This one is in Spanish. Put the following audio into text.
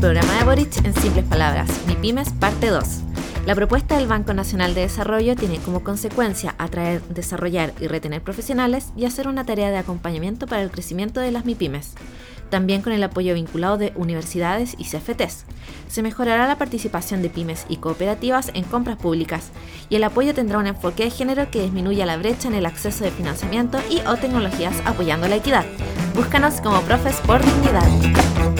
programa de Boric en simples palabras, MIPIMES parte 2. La propuesta del Banco Nacional de Desarrollo tiene como consecuencia atraer, desarrollar y retener profesionales y hacer una tarea de acompañamiento para el crecimiento de las MIPIMES también con el apoyo vinculado de universidades y CFTs. Se mejorará la participación de pymes y cooperativas en compras públicas y el apoyo tendrá un enfoque de género que disminuya la brecha en el acceso de financiamiento y o tecnologías apoyando la equidad. Búscanos como Profes por Dignidad.